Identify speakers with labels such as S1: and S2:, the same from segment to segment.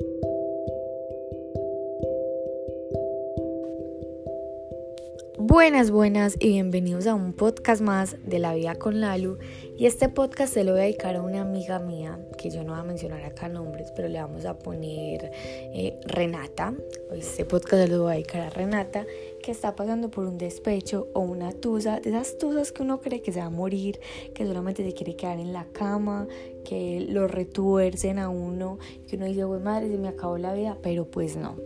S1: Thank you. Buenas, buenas y bienvenidos a un podcast más de la vida con Lalu. Y este podcast se lo voy a dedicar a una amiga mía, que yo no voy a mencionar acá nombres, pero le vamos a poner eh, Renata. Este podcast se lo voy a dedicar a Renata, que está pasando por un despecho o una tusa, de esas tusas que uno cree que se va a morir, que solamente se quiere quedar en la cama, que lo retuercen a uno, que uno dice, güey madre, se me acabó la vida, pero pues no.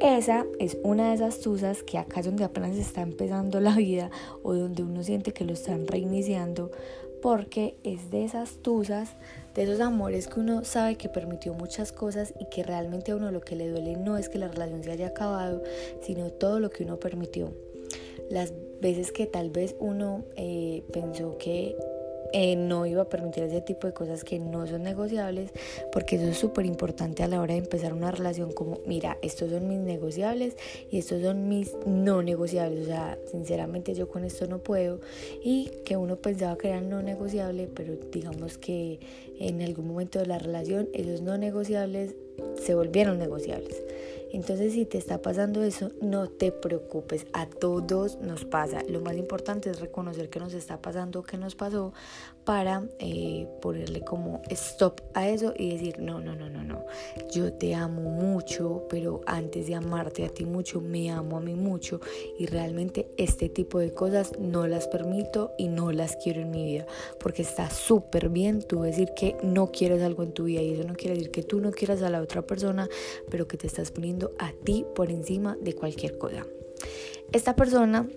S1: Esa es una de esas tusas que acá es donde apenas está empezando la vida o donde uno siente que lo están reiniciando porque es de esas tusas, de esos amores que uno sabe que permitió muchas cosas y que realmente a uno lo que le duele no es que la relación se haya acabado, sino todo lo que uno permitió. Las veces que tal vez uno eh, pensó que eh, no iba a permitir ese tipo de cosas que no son negociables, porque eso es súper importante a la hora de empezar una relación como, mira, estos son mis negociables y estos son mis no negociables, o sea, sinceramente yo con esto no puedo y que uno pensaba que eran no negociables, pero digamos que en algún momento de la relación esos no negociables se volvieron negociables. Entonces si te está pasando eso, no te preocupes, a todos nos pasa. Lo más importante es reconocer que nos está pasando, que nos pasó, para eh, ponerle como stop a eso y decir, no, no, no, no, no, yo te amo mucho, pero antes de amarte a ti mucho, me amo a mí mucho y realmente este tipo de cosas no las permito y no las quiero en mi vida, porque está súper bien tú decir que no quieres algo en tu vida y eso no quiere decir que tú no quieras a la otra persona, pero que te estás poniendo a ti por encima de cualquier cosa. Esta persona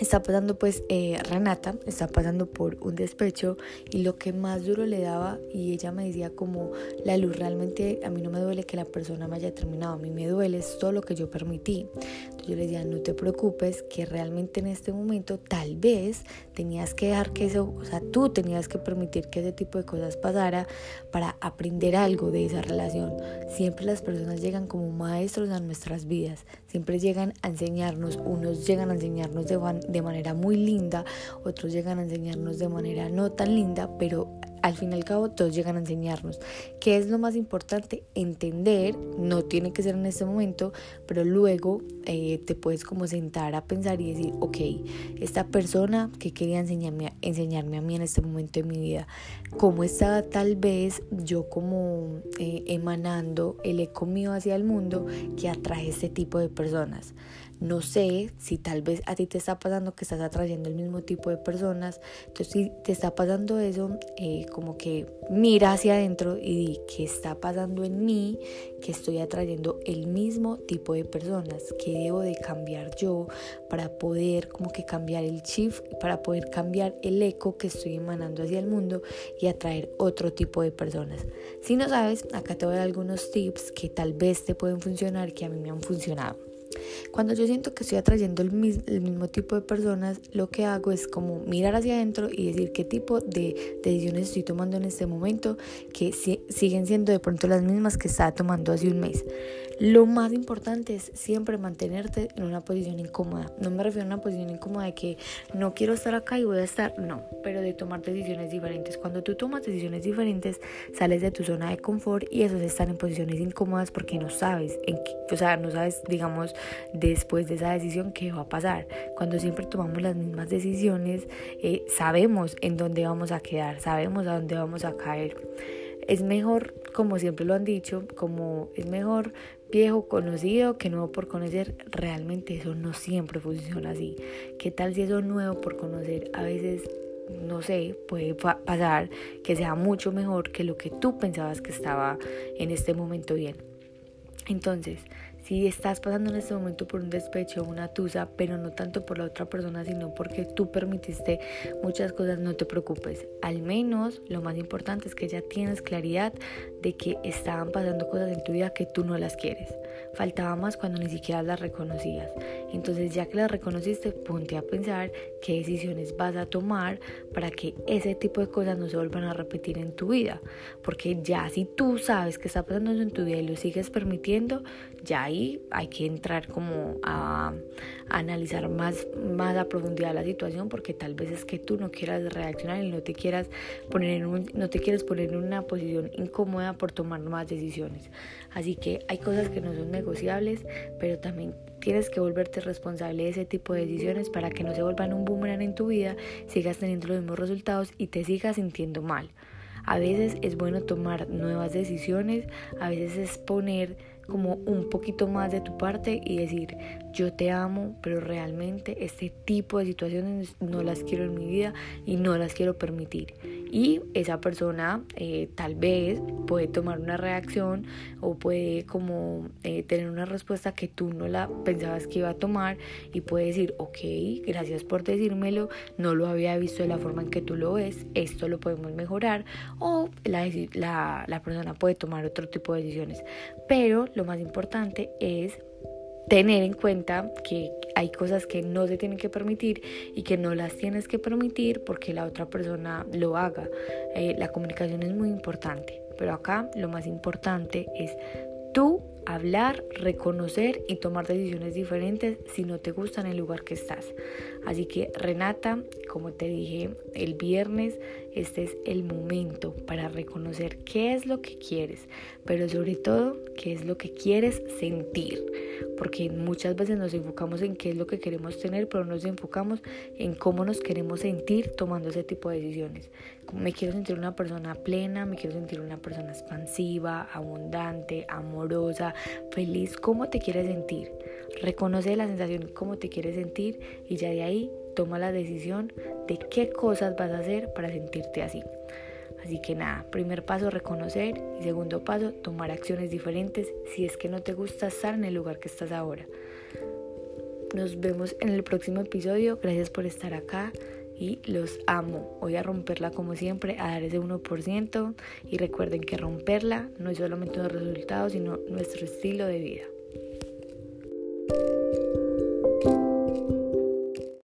S1: está pasando pues eh, Renata está pasando por un despecho y lo que más duro le daba y ella me decía como la luz realmente a mí no me duele que la persona me haya terminado a mí me duele es todo lo que yo permití yo le decía no te preocupes que realmente en este momento tal vez tenías que dejar que eso o sea tú tenías que permitir que ese tipo de cosas pasara para aprender algo de esa relación siempre las personas llegan como maestros a nuestras vidas siempre llegan a enseñarnos unos llegan a enseñarnos de de manera muy linda, otros llegan a enseñarnos de manera no tan linda, pero al fin y al cabo todos llegan a enseñarnos. ¿Qué es lo más importante? Entender, no tiene que ser en este momento, pero luego eh, te puedes como sentar a pensar y decir, ok, esta persona que quería enseñarme, enseñarme a mí en este momento de mi vida, ¿cómo estaba tal vez yo como eh, emanando el eco mío hacia el mundo que atrae este tipo de personas? No sé si tal vez a ti te está pasando que estás atrayendo el mismo tipo de personas. Entonces, si te está pasando eso, eh, como que mira hacia adentro y di qué está pasando en mí, que estoy atrayendo el mismo tipo de personas, que debo de cambiar yo para poder como que cambiar el shift, para poder cambiar el eco que estoy emanando hacia el mundo y atraer otro tipo de personas. Si no sabes, acá te voy a dar algunos tips que tal vez te pueden funcionar, que a mí me han funcionado. Cuando yo siento que estoy atrayendo el, mismo tipo de personas, lo que hago es como mirar hacia adentro y decir qué tipo de decisiones estoy tomando en este momento que siguen siendo de pronto las mismas que estaba tomando hace un mes. Lo más importante es siempre mantenerte en una posición incómoda. No me refiero a una posición incómoda de que no quiero estar acá y voy a estar, no, pero de tomar decisiones diferentes. Cuando tú tomas decisiones diferentes, sales de tu zona de confort y eso es estar en posiciones incómodas porque no sabes, en qué, o sea, no sabes, digamos, después de esa decisión qué va a pasar. Cuando siempre tomamos las mismas decisiones, eh, sabemos en dónde vamos a quedar, sabemos a dónde vamos a caer. Es mejor, como siempre lo han dicho, como es mejor viejo conocido que nuevo por conocer, realmente eso no siempre funciona así. ¿Qué tal si eso nuevo por conocer a veces, no sé, puede pasar que sea mucho mejor que lo que tú pensabas que estaba en este momento bien? Entonces, si estás pasando en este momento por un despecho o una tusa, pero no tanto por la otra persona, sino porque tú permitiste muchas cosas, no te preocupes. Al menos lo más importante es que ya tienes claridad de que estaban pasando cosas en tu vida que tú no las quieres. Faltaba más cuando ni siquiera las reconocías. Entonces ya que las reconociste, ponte a pensar qué decisiones vas a tomar para que ese tipo de cosas no se vuelvan a repetir en tu vida. Porque ya si tú sabes que está pasando en tu vida y lo sigues permitiendo, ya ahí hay que entrar como a, analizar más, más a profundidad la situación porque tal vez es que tú no quieras reaccionar y no te quieras poner en un, no te quieres poner en una posición incómoda por tomar más decisiones. Así que hay cosas que no son negociables, pero también tienes que volverte responsable de ese tipo de decisiones para que no se vuelvan un boomerang en tu vida, sigas teniendo los mismos resultados y te sigas sintiendo mal. A veces es bueno tomar nuevas decisiones, a veces es poner como un poquito más de tu parte y decir, yo te amo, pero realmente este tipo de situaciones no las quiero en mi vida y no las quiero permitir. Y esa persona eh, tal vez puede tomar una reacción o puede como eh, tener una respuesta que tú no la pensabas que iba a tomar y puede decir, ok, gracias por decírmelo, no lo había visto de la forma en que tú lo ves, esto lo podemos mejorar o la, la, la persona puede tomar otro tipo de decisiones. Pero lo más importante es tener en cuenta que hay cosas que no se tienen que permitir y que no las tienes que permitir porque la otra persona lo haga. Eh, la comunicación es muy importante, pero acá lo más importante es tú hablar, reconocer y tomar decisiones diferentes si no te gusta en el lugar que estás. Así que Renata, como te dije el viernes, este es el momento para reconocer qué es lo que quieres, pero sobre todo qué es lo que quieres sentir, porque muchas veces nos enfocamos en qué es lo que queremos tener, pero no nos enfocamos en cómo nos queremos sentir tomando ese tipo de decisiones. Me quiero sentir una persona plena, me quiero sentir una persona expansiva, abundante, amorosa, feliz, cómo te quieres sentir. Reconoce la sensación, cómo te quieres sentir y ya de ahí toma la decisión de qué cosas vas a hacer para sentirte así. Así que nada, primer paso reconocer y segundo paso tomar acciones diferentes si es que no te gusta estar en el lugar que estás ahora. Nos vemos en el próximo episodio, gracias por estar acá y los amo. Voy a romperla como siempre, a dar ese 1% y recuerden que romperla no es solamente un resultado, sino nuestro estilo de vida.